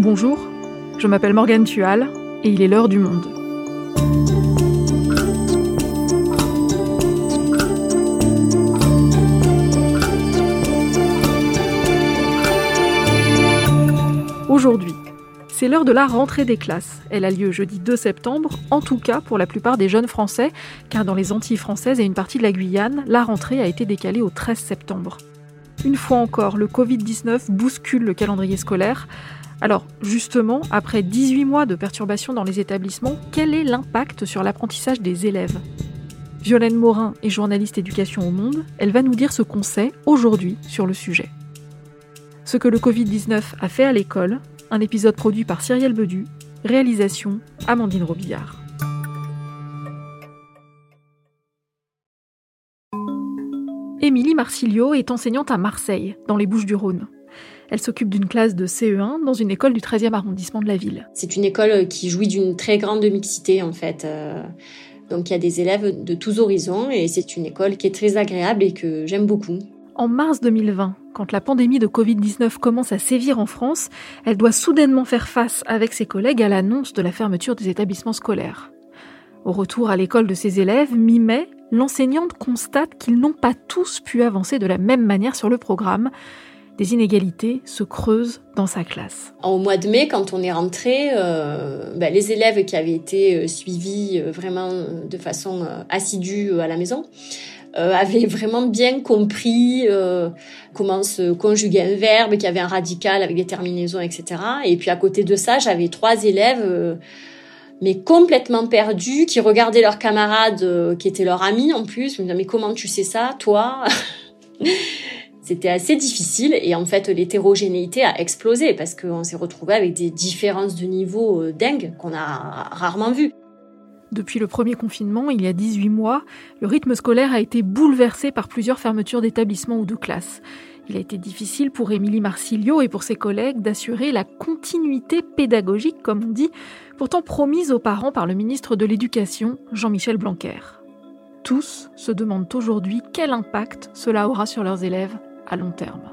Bonjour, je m'appelle Morgane Tual et il est l'heure du monde. Aujourd'hui, c'est l'heure de la rentrée des classes. Elle a lieu jeudi 2 septembre, en tout cas pour la plupart des jeunes Français, car dans les Antilles françaises et une partie de la Guyane, la rentrée a été décalée au 13 septembre. Une fois encore, le Covid-19 bouscule le calendrier scolaire. Alors justement, après 18 mois de perturbations dans les établissements, quel est l'impact sur l'apprentissage des élèves? Violaine Morin est journaliste éducation au monde. Elle va nous dire ce qu'on sait aujourd'hui sur le sujet. Ce que le Covid-19 a fait à l'école, un épisode produit par Cyrielle Bedu, réalisation Amandine Robillard. Émilie Marsilio est enseignante à Marseille, dans les Bouches-du-Rhône. Elle s'occupe d'une classe de CE1 dans une école du 13e arrondissement de la ville. C'est une école qui jouit d'une très grande mixité en fait. Euh, donc il y a des élèves de tous horizons et c'est une école qui est très agréable et que j'aime beaucoup. En mars 2020, quand la pandémie de Covid-19 commence à sévir en France, elle doit soudainement faire face avec ses collègues à l'annonce de la fermeture des établissements scolaires. Au retour à l'école de ses élèves, mi-mai, l'enseignante constate qu'ils n'ont pas tous pu avancer de la même manière sur le programme. Des inégalités se creusent dans sa classe. Au mois de mai, quand on est rentré, euh, ben, les élèves qui avaient été euh, suivis euh, vraiment de façon assidue à la maison, avait vraiment bien compris comment se conjuguer un verbe, qu'il y avait un radical avec des terminaisons, etc. Et puis à côté de ça, j'avais trois élèves, mais complètement perdus, qui regardaient leurs camarades, qui étaient leurs amis en plus. Me disaient, mais comment tu sais ça, toi C'était assez difficile et en fait l'hétérogénéité a explosé parce qu'on s'est retrouvé avec des différences de niveau dingues qu'on a rarement vues. Depuis le premier confinement, il y a 18 mois, le rythme scolaire a été bouleversé par plusieurs fermetures d'établissements ou de classes. Il a été difficile pour Émilie Marsilio et pour ses collègues d'assurer la continuité pédagogique, comme on dit, pourtant promise aux parents par le ministre de l'Éducation, Jean-Michel Blanquer. Tous se demandent aujourd'hui quel impact cela aura sur leurs élèves à long terme.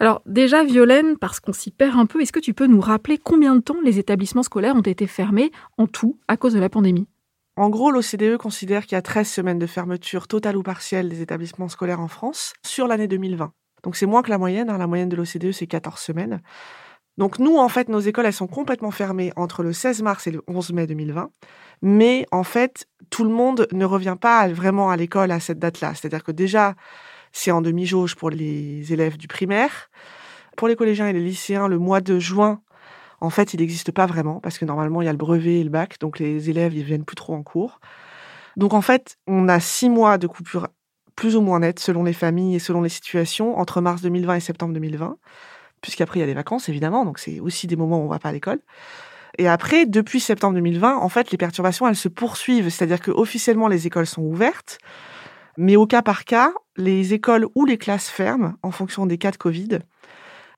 Alors déjà, Violaine, parce qu'on s'y perd un peu, est-ce que tu peux nous rappeler combien de temps les établissements scolaires ont été fermés en tout à cause de la pandémie? En gros, l'OCDE considère qu'il y a 13 semaines de fermeture totale ou partielle des établissements scolaires en France sur l'année 2020. Donc c'est moins que la moyenne. Hein. La moyenne de l'OCDE, c'est 14 semaines. Donc nous, en fait, nos écoles, elles sont complètement fermées entre le 16 mars et le 11 mai 2020. Mais en fait, tout le monde ne revient pas vraiment à l'école à cette date-là. C'est-à-dire que déjà, c'est en demi-jauge pour les élèves du primaire. Pour les collégiens et les lycéens, le mois de juin, en fait, il n'existe pas vraiment parce que normalement, il y a le brevet et le bac, donc les élèves, ils viennent plus trop en cours. Donc en fait, on a six mois de coupure plus ou moins nette selon les familles et selon les situations entre mars 2020 et septembre 2020, puisqu'après, il y a les vacances, évidemment, donc c'est aussi des moments où on va pas à l'école. Et après, depuis septembre 2020, en fait, les perturbations, elles se poursuivent. C'est-à-dire que officiellement, les écoles sont ouvertes. Mais au cas par cas, les écoles ou les classes ferment en fonction des cas de Covid.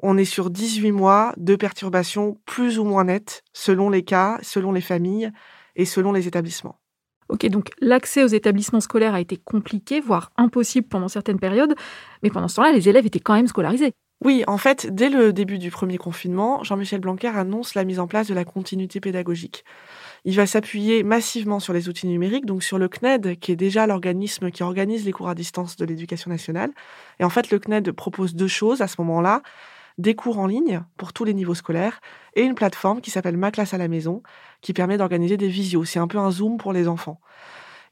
On est sur 18 mois de perturbations plus ou moins nettes selon les cas, selon les familles et selon les établissements. Ok, donc l'accès aux établissements scolaires a été compliqué, voire impossible pendant certaines périodes, mais pendant ce temps-là, les élèves étaient quand même scolarisés. Oui, en fait, dès le début du premier confinement, Jean-Michel Blanquer annonce la mise en place de la continuité pédagogique. Il va s'appuyer massivement sur les outils numériques, donc sur le CNED, qui est déjà l'organisme qui organise les cours à distance de l'éducation nationale. Et en fait, le CNED propose deux choses à ce moment-là des cours en ligne pour tous les niveaux scolaires et une plateforme qui s'appelle Ma classe à la maison, qui permet d'organiser des visios. C'est un peu un Zoom pour les enfants.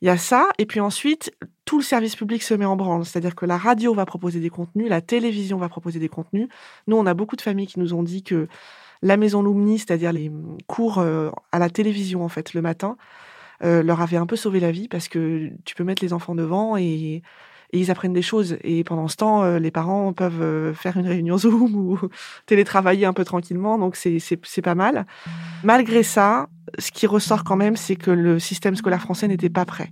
Il y a ça, et puis ensuite, tout le service public se met en branle. C'est-à-dire que la radio va proposer des contenus, la télévision va proposer des contenus. Nous, on a beaucoup de familles qui nous ont dit que la maison Lumni, c'est-à-dire les cours euh, à la télévision en fait le matin, euh, leur avait un peu sauvé la vie parce que tu peux mettre les enfants devant et, ils apprennent des choses. Et pendant ce temps, euh, les parents peuvent faire une réunion Zoom ou télétravailler un peu tranquillement. Donc c'est pas mal. Malgré ça, ce qui ressort quand même, c'est que le système scolaire français n'était pas prêt.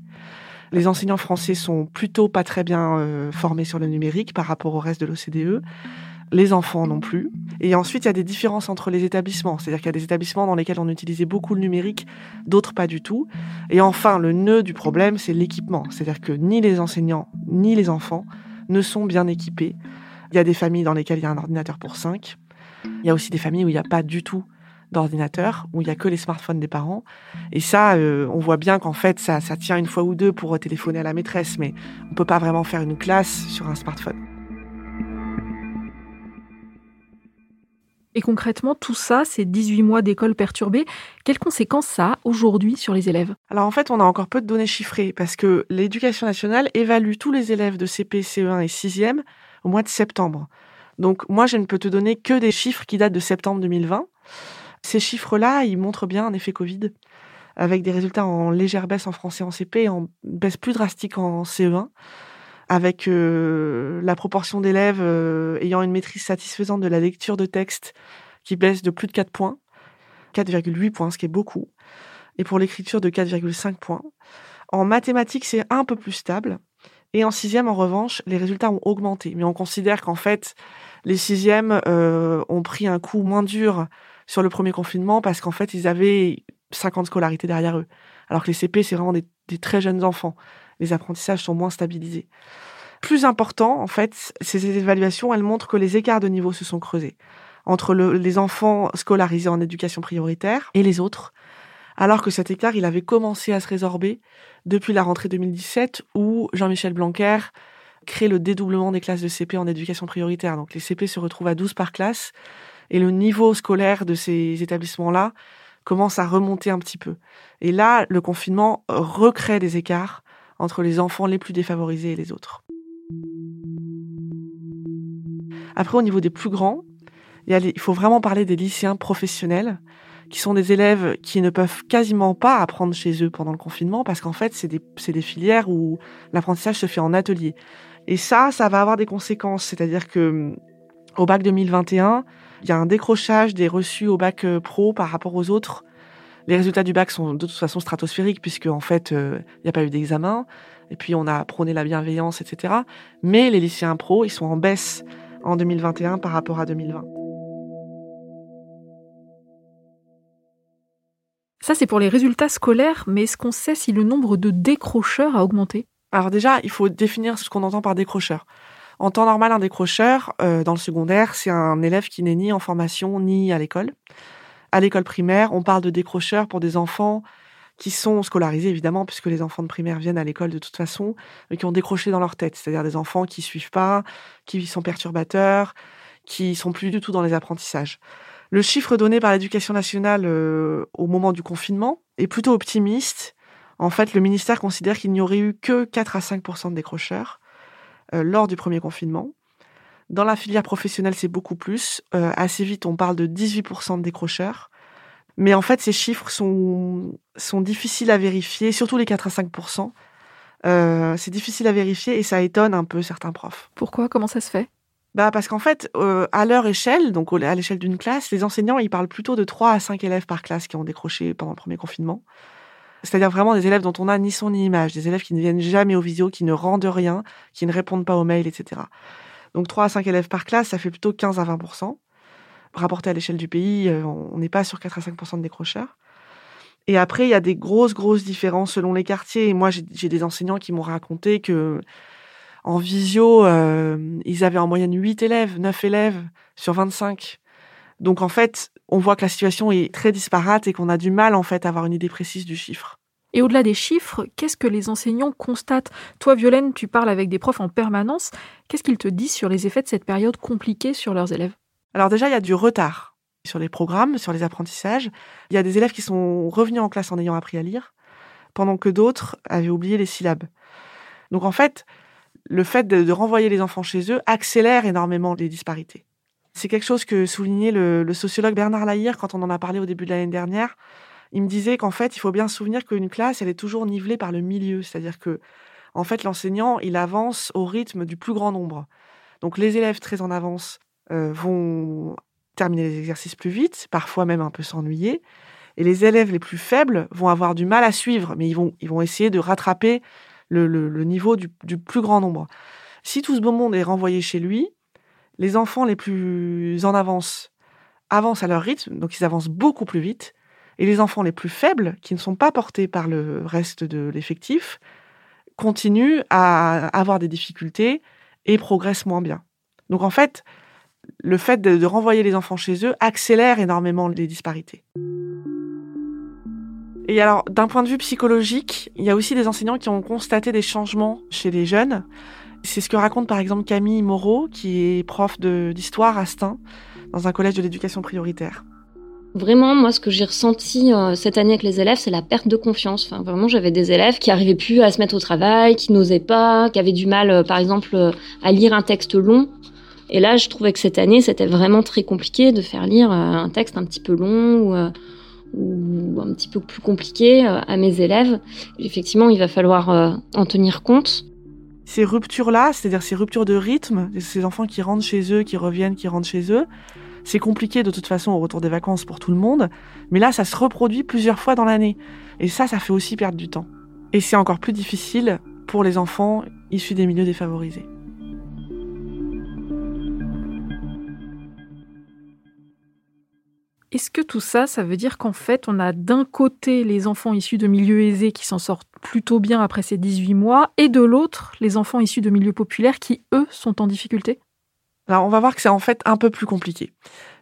Les enseignants français sont plutôt pas très bien formés sur le numérique par rapport au reste de l'OCDE les enfants non plus. Et ensuite, il y a des différences entre les établissements. C'est-à-dire qu'il y a des établissements dans lesquels on utilisait beaucoup le numérique, d'autres pas du tout. Et enfin, le nœud du problème, c'est l'équipement. C'est-à-dire que ni les enseignants, ni les enfants ne sont bien équipés. Il y a des familles dans lesquelles il y a un ordinateur pour cinq. Il y a aussi des familles où il n'y a pas du tout d'ordinateur, où il n'y a que les smartphones des parents. Et ça, euh, on voit bien qu'en fait, ça, ça tient une fois ou deux pour téléphoner à la maîtresse, mais on ne peut pas vraiment faire une classe sur un smartphone. Et concrètement, tout ça, ces 18 mois d'école perturbée, quelles conséquences ça a aujourd'hui sur les élèves? Alors en fait, on a encore peu de données chiffrées parce que l'éducation nationale évalue tous les élèves de CP, CE1 et 6e au mois de septembre. Donc moi, je ne peux te donner que des chiffres qui datent de septembre 2020. Ces chiffres-là, ils montrent bien un effet Covid avec des résultats en légère baisse en français en CP et en baisse plus drastique en CE1 avec euh, la proportion d'élèves euh, ayant une maîtrise satisfaisante de la lecture de texte qui baisse de plus de 4 points, 4,8 points, ce qui est beaucoup, et pour l'écriture de 4,5 points. En mathématiques, c'est un peu plus stable. Et en sixième, en revanche, les résultats ont augmenté. Mais on considère qu'en fait, les sixièmes euh, ont pris un coup moins dur sur le premier confinement parce qu'en fait, ils avaient 50 scolarités derrière eux. Alors que les CP, c'est vraiment des, des très jeunes enfants les apprentissages sont moins stabilisés. Plus important, en fait, ces évaluations, elles montrent que les écarts de niveau se sont creusés entre les enfants scolarisés en éducation prioritaire et les autres, alors que cet écart, il avait commencé à se résorber depuis la rentrée 2017 où Jean-Michel Blanquer crée le dédoublement des classes de CP en éducation prioritaire. Donc les CP se retrouvent à 12 par classe et le niveau scolaire de ces établissements-là commence à remonter un petit peu. Et là, le confinement recrée des écarts entre les enfants les plus défavorisés et les autres. Après, au niveau des plus grands, il, faut vraiment parler des lycéens professionnels, qui sont des élèves qui ne peuvent quasiment pas apprendre chez eux pendant le confinement, parce qu'en fait, c'est des, des filières où l'apprentissage se fait en atelier. Et ça, ça va avoir des conséquences. C'est-à-dire que au bac 2021, il y a un décrochage des reçus au bac euh, pro par rapport aux autres les résultats du bac sont de toute façon stratosphériques puisque en fait euh, il n'y a pas eu d'examen et puis on a prôné la bienveillance, etc. Mais les lycéens pro, ils sont en baisse en 2021 par rapport à 2020. Ça, c'est pour les résultats scolaires, mais est-ce qu'on sait si le nombre de décrocheurs a augmenté? Alors déjà, il faut définir ce qu'on entend par décrocheur. En temps normal, un décrocheur, euh, dans le secondaire, c'est un élève qui n'est ni en formation ni à l'école à l'école primaire, on parle de décrocheurs pour des enfants qui sont scolarisés évidemment, puisque les enfants de primaire viennent à l'école de toute façon, mais qui ont décroché dans leur tête, c'est-à-dire des enfants qui suivent pas, qui sont perturbateurs, qui sont plus du tout dans les apprentissages. Le chiffre donné par l'éducation nationale euh, au moment du confinement est plutôt optimiste. En fait, le ministère considère qu'il n'y aurait eu que 4 à 5% de décrocheurs euh, lors du premier confinement. Dans la filière professionnelle, c'est beaucoup plus. Euh, assez vite, on parle de 18% de décrocheurs. Mais en fait, ces chiffres sont, sont difficiles à vérifier, surtout les 4 à 5%. Euh, c'est difficile à vérifier et ça étonne un peu certains profs. Pourquoi? Comment ça se fait? Bah parce qu'en fait, euh, à leur échelle, donc à l'échelle d'une classe, les enseignants, ils parlent plutôt de 3 à 5 élèves par classe qui ont décroché pendant le premier confinement. C'est-à-dire vraiment des élèves dont on n'a ni son ni image, des élèves qui ne viennent jamais aux visio, qui ne rendent rien, qui ne répondent pas aux mails, etc. Donc 3 à 5 élèves par classe, ça fait plutôt 15 à 20% Rapporté à l'échelle du pays, euh, on n'est pas sur 4 à 5% de décrocheurs. Et après, il y a des grosses, grosses différences selon les quartiers. Et moi, j'ai des enseignants qui m'ont raconté que en visio, euh, ils avaient en moyenne 8 élèves, 9 élèves sur 25. Donc en fait, on voit que la situation est très disparate et qu'on a du mal en fait à avoir une idée précise du chiffre. Et au-delà des chiffres, qu'est-ce que les enseignants constatent Toi, Violaine, tu parles avec des profs en permanence. Qu'est-ce qu'ils te disent sur les effets de cette période compliquée sur leurs élèves Alors déjà, il y a du retard sur les programmes, sur les apprentissages. Il y a des élèves qui sont revenus en classe en ayant appris à lire, pendant que d'autres avaient oublié les syllabes. Donc en fait, le fait de, renvoyer les enfants chez eux accélère énormément les disparités. C'est quelque chose que soulignait le, le sociologue Bernard Lahire quand on en a parlé au début de l'année dernière il me disait qu'en fait, il faut bien se souvenir qu'une classe, elle est toujours nivelée par le milieu. C'est-à-dire que, en fait, l'enseignant, il avance au rythme du plus grand nombre. Donc, les élèves très en avance euh, vont terminer les exercices plus vite, parfois même un peu s'ennuyer. Et les élèves les plus faibles vont avoir du mal à suivre, mais ils vont, ils vont essayer de rattraper le, niveau du, du, plus grand nombre. Si tout ce beau monde est renvoyé chez lui, les enfants les plus en avance avancent à leur rythme, donc ils avancent beaucoup plus vite, et les enfants les plus faibles, qui ne sont pas portés par le reste de l'effectif, continuent à avoir des difficultés et progressent moins bien. Donc en fait, le fait de, renvoyer les enfants chez eux accélère énormément les disparités. Et alors, d'un point de vue psychologique, il y a aussi des enseignants qui ont constaté des changements chez les jeunes. C'est ce que raconte par exemple Camille Moreau, qui est prof d'histoire à Stein, dans un collège de l'éducation prioritaire. Vraiment, moi, ce que j'ai ressenti euh, cette année avec les élèves, c'est la perte de confiance. Vraiment, j'avais des élèves qui arrivaient plus à se mettre au travail, qui n'osaient pas, qui avaient du mal, euh, par exemple, euh, à lire un texte long. Et là, je trouvais que cette année, c'était vraiment très compliqué de faire lire un texte un petit peu long ou, ou un petit peu plus compliqué à mes élèves. Effectivement, il va falloir en tenir compte. Ces ruptures-là, c'est-à-dire ces ruptures de rythme, ces enfants qui rentrent chez eux, qui reviennent, qui rentrent chez eux, c'est compliqué de toute façon au retour des vacances pour tout le monde, mais là, ça se reproduit plusieurs fois dans l'année. Et ça, ça fait aussi perdre du temps. Et c'est encore plus difficile pour les enfants issus des milieux défavorisés. Est-ce que tout ça, ça veut dire qu'en fait, on a d'un côté les enfants issus de milieux aisés qui s'en sortent plutôt bien après ces 18 mois, et de l'autre, les enfants issus de milieux populaires qui, eux, sont en difficulté? Alors, on va voir que c'est en fait un peu plus compliqué.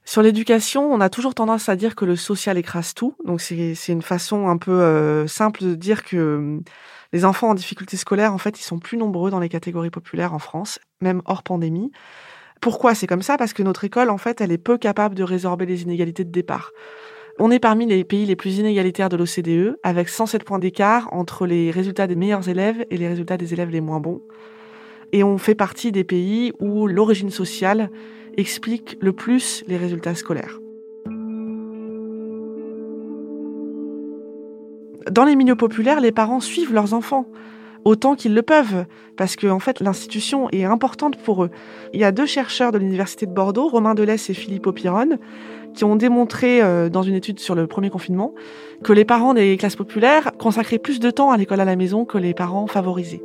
Sur l'éducation, on a toujours tendance à dire que le social écrase tout. Donc, c'est une façon un peu euh, simple de dire que hum, les enfants en difficulté scolaire, en fait, ils sont plus nombreux dans les catégories populaires en France, même hors pandémie. Pourquoi c'est comme ça? Parce que notre école, en fait, elle est peu capable de résorber les inégalités de départ. On est parmi les pays les plus inégalitaires de l'OCDE, avec 107 points d'écart entre les résultats des meilleurs élèves et les résultats des élèves les moins bons et on fait partie des pays où l'origine sociale explique le plus les résultats scolaires. Dans les milieux populaires, les parents suivent leurs enfants autant qu'ils le peuvent, parce que en fait l'institution est importante pour eux. Il y a deux chercheurs de l'université de Bordeaux, Romain Delès et Philippe Opiron, qui ont démontré euh, dans une étude sur le premier confinement que les parents des classes populaires consacraient plus de temps à l'école à la maison que les parents favorisés.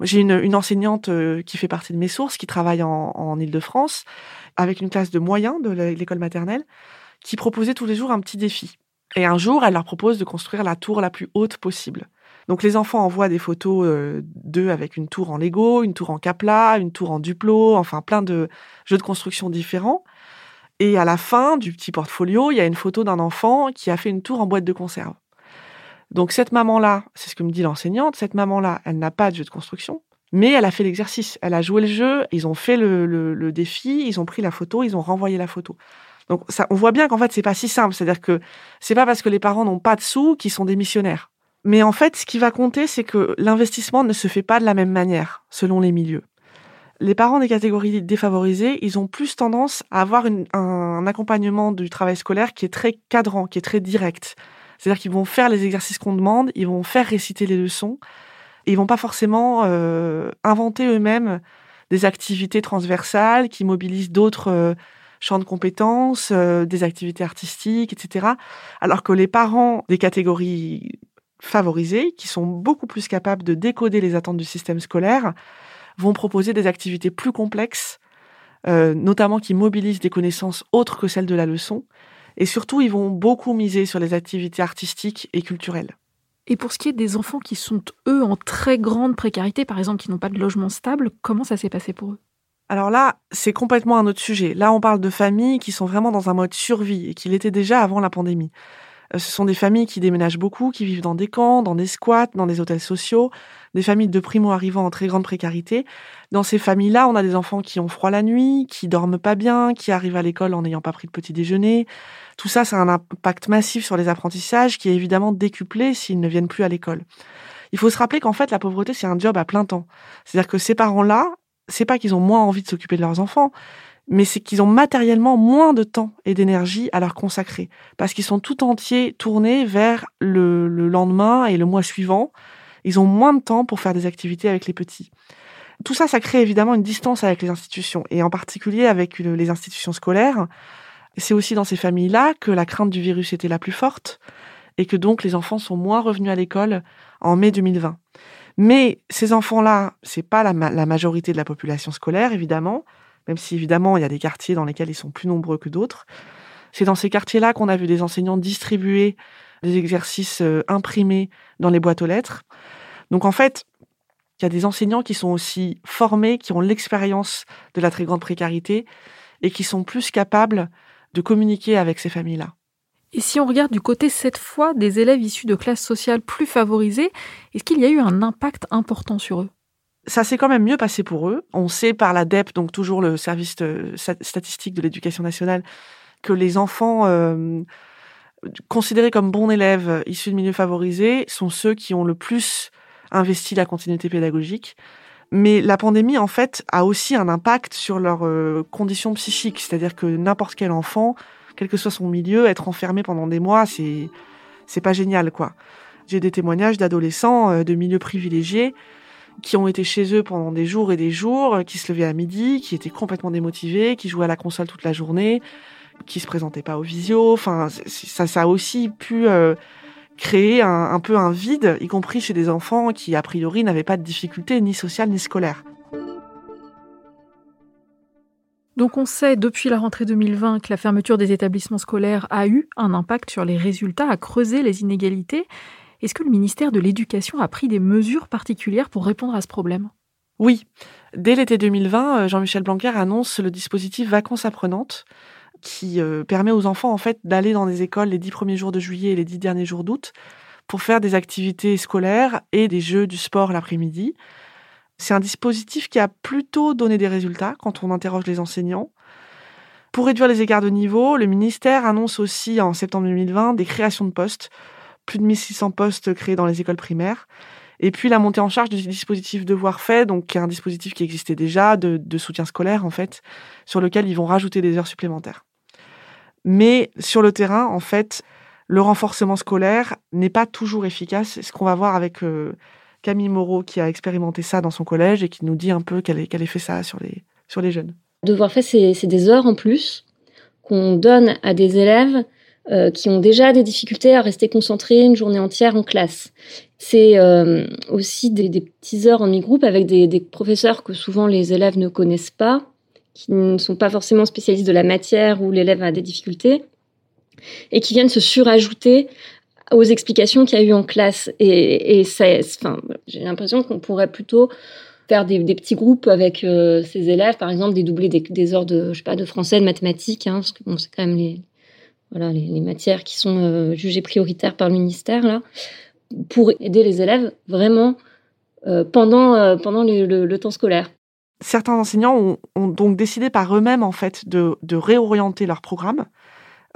J'ai une, enseignante euh, qui fait partie de mes sources, qui travaille en, en Ile-de-France, avec une classe de moyens de l'école maternelle, qui proposait tous les jours un petit défi. Et un jour, elle leur propose de construire la tour la plus haute possible. Donc les enfants envoient des photos euh, d'eux avec une tour en Lego, une tour en Capla, une tour en Duplo, enfin plein de jeux de construction différents. Et à la fin du petit portfolio, il y a une photo d'un enfant qui a fait une tour en boîte de conserve. Donc cette maman-là, c'est ce que me dit l'enseignante, cette maman-là, elle n'a pas de jeu de construction, mais elle a fait l'exercice, elle a joué le jeu, ils ont fait le, défi, ils ont pris la photo, ils ont renvoyé la photo. Donc ça, on voit bien qu'en fait c'est pas si simple, c'est-à-dire que c'est pas parce que les parents n'ont pas de sous qu'ils sont des missionnaires. Mais en fait, ce qui va compter, c'est que l'investissement ne se fait pas de la même manière selon les milieux. Les parents des catégories défavorisées, ils ont plus tendance à avoir un accompagnement du travail scolaire qui est très cadrant, qui est très direct. C'est-à-dire qu'ils vont faire les exercices qu'on demande, ils vont faire réciter les leçons, et ils vont pas forcément euh, inventer eux-mêmes des activités transversales qui mobilisent d'autres euh, champs de compétences, euh, des activités artistiques, etc. Alors que les parents des catégories favorisées, qui sont beaucoup plus capables de décoder les attentes du système scolaire, vont proposer des activités plus complexes, notamment qui mobilisent des connaissances autres que celles de la leçon, et surtout, ils vont beaucoup miser sur les activités artistiques et culturelles. Et pour ce qui est des enfants qui sont, eux, en très grande précarité, par exemple, qui n'ont pas de logement stable, comment ça s'est passé pour eux? Alors là, c'est complètement un autre sujet. Là, on parle de familles qui sont vraiment dans un mode survie et qui l'étaient déjà avant la pandémie. Euh, ce sont des familles qui déménagent beaucoup, qui vivent dans des camps, dans des squats, dans des hôtels sociaux, des familles de primo-arrivants en très grande précarité. Dans ces familles-là, on a des enfants qui ont froid la nuit, qui dorment pas bien, qui arrivent à l'école en n'ayant pas pris de petit déjeuner. Tout ça, ça a un impact massif sur les apprentissages qui est évidemment décuplé s'ils ne viennent plus à l'école. Il faut se rappeler qu'en fait, la pauvreté, c'est un job à plein temps. C'est-à-dire que ces parents-là, c'est pas qu'ils ont moins envie de s'occuper de leurs enfants, mais c'est qu'ils ont matériellement moins de temps et d'énergie à leur consacrer, parce qu'ils sont tout entiers tournés vers le, lendemain et le mois suivant. Ils ont moins de temps pour faire des activités avec les petits. Tout ça, ça crée évidemment une distance avec les institutions, et en particulier avec les institutions scolaires. C'est aussi dans ces familles-là que la crainte du virus était la plus forte, et que donc les enfants sont moins revenus à l'école en mai 2020. Mais ces enfants-là, c'est pas la majorité de la population scolaire, évidemment même si évidemment il y a des quartiers dans lesquels ils sont plus nombreux que d'autres. C'est dans ces quartiers-là qu'on a vu des enseignants distribuer des exercices euh, imprimés dans les boîtes aux lettres. Donc en fait, il Il y a des enseignants qui sont aussi formés, qui ont l'expérience de la très grande précarité et qui sont plus capables de communiquer avec ces familles-là. Et si on regarde du côté cette fois des élèves issus de classes sociales plus favorisées, est-ce qu'il y a eu un impact important sur eux? Ça s'est quand même mieux passé pour eux. On sait par l'ADEP, donc toujours le service statistique de l'éducation nationale, que les enfants euh, considérés comme bons élèves issus de milieux favorisés sont ceux qui ont le plus investi la continuité pédagogique. Mais la pandémie, en fait, a aussi un impact sur leurs euh, conditions psychiques. C'est-à-dire que n'importe quel enfant quel que soit son milieu, être enfermé pendant des mois, c'est c'est pas génial quoi. J'ai des témoignages d'adolescents euh, de milieux privilégiés qui ont été chez eux pendant des jours et des jours, qui se levaient à midi, qui étaient complètement démotivés, qui jouaient à la console toute la journée, qui se présentaient pas au visio. Enfin, ça, ça a aussi pu euh, créer un, un, peu un vide, y compris chez des enfants qui a priori n'avaient pas de difficultés ni sociales ni scolaires. Donc on sait depuis la rentrée 2020 que la fermeture des établissements scolaires a eu un impact sur les résultats, a creusé les inégalités. Est-ce que le ministère de l'Éducation a pris des mesures particulières pour répondre à ce problème? Oui. Dès l'été 2020, euh, Jean-Michel Blanquer annonce le dispositif Vacances apprenantes qui euh, permet aux enfants en fait d'aller dans des écoles les dix premiers jours de juillet et les dix derniers jours d'août pour faire des activités scolaires et des jeux du sport l'après-midi. C'est un dispositif qui a plutôt donné des résultats quand on interroge les enseignants. Pour réduire les écarts de niveau, le ministère annonce aussi en septembre 2020 des créations de postes, plus de 1600 postes créés dans les écoles primaires. Et puis la montée en charge du dispositif Devoir fait, donc qui est un dispositif qui existait déjà de, soutien scolaire en fait, sur lequel ils vont rajouter des heures supplémentaires. Mais sur le terrain, en fait, le renforcement scolaire n'est pas toujours efficace. Ce qu'on va voir avec euh, Camille Moreau qui a expérimenté ça dans son collège et qui nous dit un peu quel, effet ça a sur les, sur les jeunes. Devoir fait, c'est des heures en plus qu'on donne à des élèves euh, qui ont déjà des difficultés à rester concentrés une journée entière en classe. C'est euh, aussi des, des petites heures en mi-groupe avec des, des, professeurs que souvent les élèves ne connaissent pas, qui ne sont pas forcément spécialistes de la matière où l'élève a des difficultés, et qui viennent se surajouter aux explications qu'il y a eu en classe. Et, et ça, enfin, j'ai l'impression qu'on pourrait plutôt faire des, des petits groupes avec euh, ces élèves, par exemple, dédoubler des, des heures de, je sais pas, de français, de mathématiques, hein, parce que bon, c'est quand même les, voilà, les, matières qui sont euh, jugées prioritaires par le ministère là, pour aider les élèves vraiment euh, pendant euh, pendant le, temps scolaire. Certains enseignants ont, donc décidé par eux-mêmes en fait de, de réorienter leur programme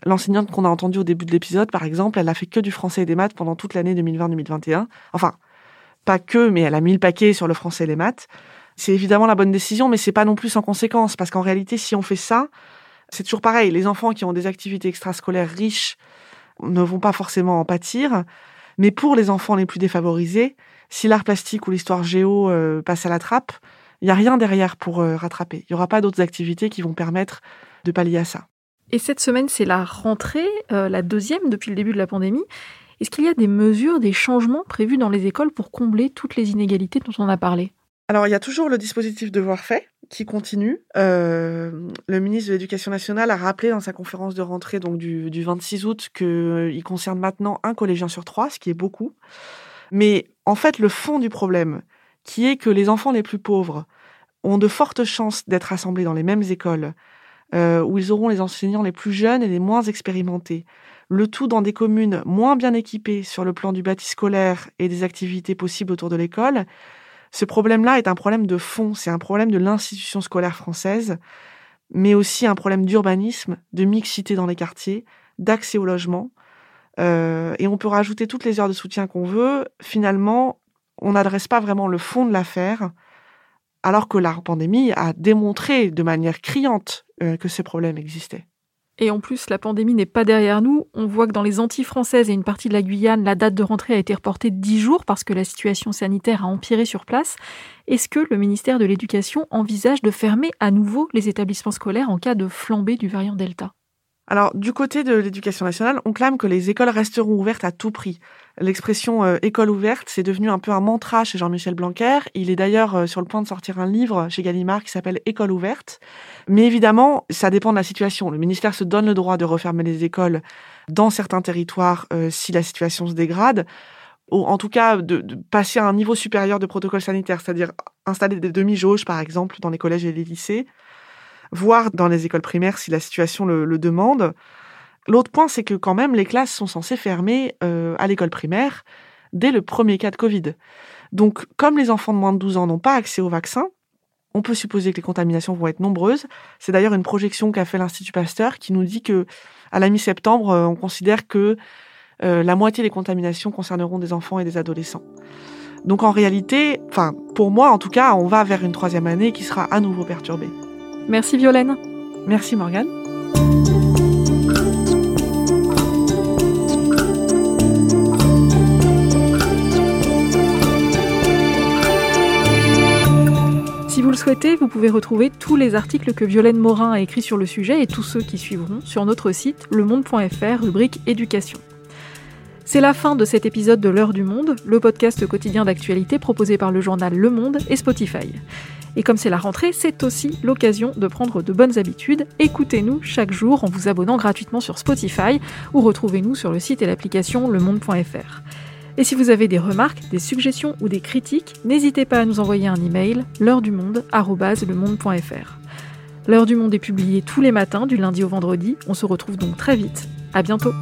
L'enseignante qu'on a entendue au début de l'épisode, par exemple, elle a fait que du français et des maths pendant toute l'année 2020-2021. Enfin, pas que, mais elle a mis le paquet sur le français et les maths. C'est évidemment la bonne décision, mais c'est pas non plus sans conséquence, parce qu'en réalité, si on fait ça, c'est toujours pareil. Les enfants qui ont des activités extrascolaires riches ne vont pas forcément en pâtir. Mais pour les enfants les plus défavorisés, si l'art plastique ou l'histoire géo euh, passe à la trappe, il n'y a rien derrière pour euh, rattraper. Il n'y aura pas d'autres activités qui vont permettre de pallier à ça. Et cette semaine, c'est la rentrée, euh, la deuxième depuis le début de la pandémie. Est-ce qu'il y a des mesures, des changements prévus dans les écoles pour combler toutes les inégalités dont on a parlé? Alors, il y a toujours le dispositif Devoir fait qui continue. Euh, le ministre de l'Éducation nationale a rappelé dans sa conférence de rentrée donc du, du 26 août qu'il euh, concerne maintenant un collégien sur trois, ce qui est beaucoup. Mais en fait, le fond du problème, qui est que les enfants les plus pauvres ont de fortes chances d'être assemblés dans les mêmes écoles euh, où ils auront les enseignants les plus jeunes et les moins expérimentés. Le tout dans des communes moins bien équipées sur le plan du bâti scolaire et des activités possibles autour de l'école. Ce problème-là est un problème de fond, c'est un problème de l'institution scolaire française, mais aussi un problème d'urbanisme, de mixité dans les quartiers, d'accès au logement. Euh, et on peut rajouter toutes les heures de soutien qu'on veut. Finalement, on n'adresse pas vraiment le fond de l'affaire, alors que la pandémie a démontré de manière criante euh, que ces problèmes existaient. Et en plus, la pandémie n'est pas derrière nous. On voit que dans les Antilles françaises et une partie de la Guyane, la date de rentrée a été reportée de 10 jours parce que la situation sanitaire a empiré sur place. Est-ce que le ministère de l'Éducation envisage de fermer à nouveau les établissements scolaires en cas de flambée du variant Delta? Alors, du côté de l'éducation nationale, on clame que les écoles resteront ouvertes à tout prix. L'expression euh, école ouverte, c'est devenu un peu un mantra chez Jean-Michel Blanquer. Il est d'ailleurs euh, sur le point de sortir un livre chez Gallimard qui s'appelle École ouverte. Mais évidemment, ça dépend de la situation. Le ministère se donne le droit de refermer les écoles dans certains territoires euh, si la situation se dégrade. ou en tout cas de, passer à un niveau supérieur de protocole sanitaire, c'est-à-dire installer des demi-jauges, par exemple, dans les collèges et les lycées, voire dans les écoles primaires si la situation le, demande. L'autre point, c'est que quand même, les classes sont censées fermer euh, à l'école primaire dès le premier cas de Covid. Donc, comme les enfants de moins de 12 ans n'ont pas accès au vaccin, on peut supposer que les contaminations vont être nombreuses. C'est d'ailleurs une projection qu'a fait l'Institut Pasteur qui nous dit que à la mi-septembre, euh, on considère que euh, la moitié des contaminations concerneront des enfants et des adolescents. Donc en réalité, enfin pour moi en tout cas, on va vers une troisième année qui sera à nouveau perturbée. Merci Violaine. Merci Morgane. Si vous le souhaitez, vous pouvez retrouver tous les articles que Violaine Morin a écrits sur le sujet et tous ceux qui suivront sur notre site lemonde.fr, rubrique éducation. C'est la fin de cet épisode de L'heure du monde, le podcast quotidien d'actualité proposé par le journal Le Monde et Spotify. Et comme c'est la rentrée, c'est aussi l'occasion de prendre de bonnes habitudes. Écoutez-nous chaque jour en vous abonnant gratuitement sur Spotify ou retrouvez-nous sur le site et l'application lemonde.fr. Et si vous avez des remarques, des suggestions ou des critiques, n'hésitez pas à nous envoyer un email l'heure du monde L'heure du monde est publiée tous les matins du lundi au vendredi. On se retrouve donc très vite. À bientôt.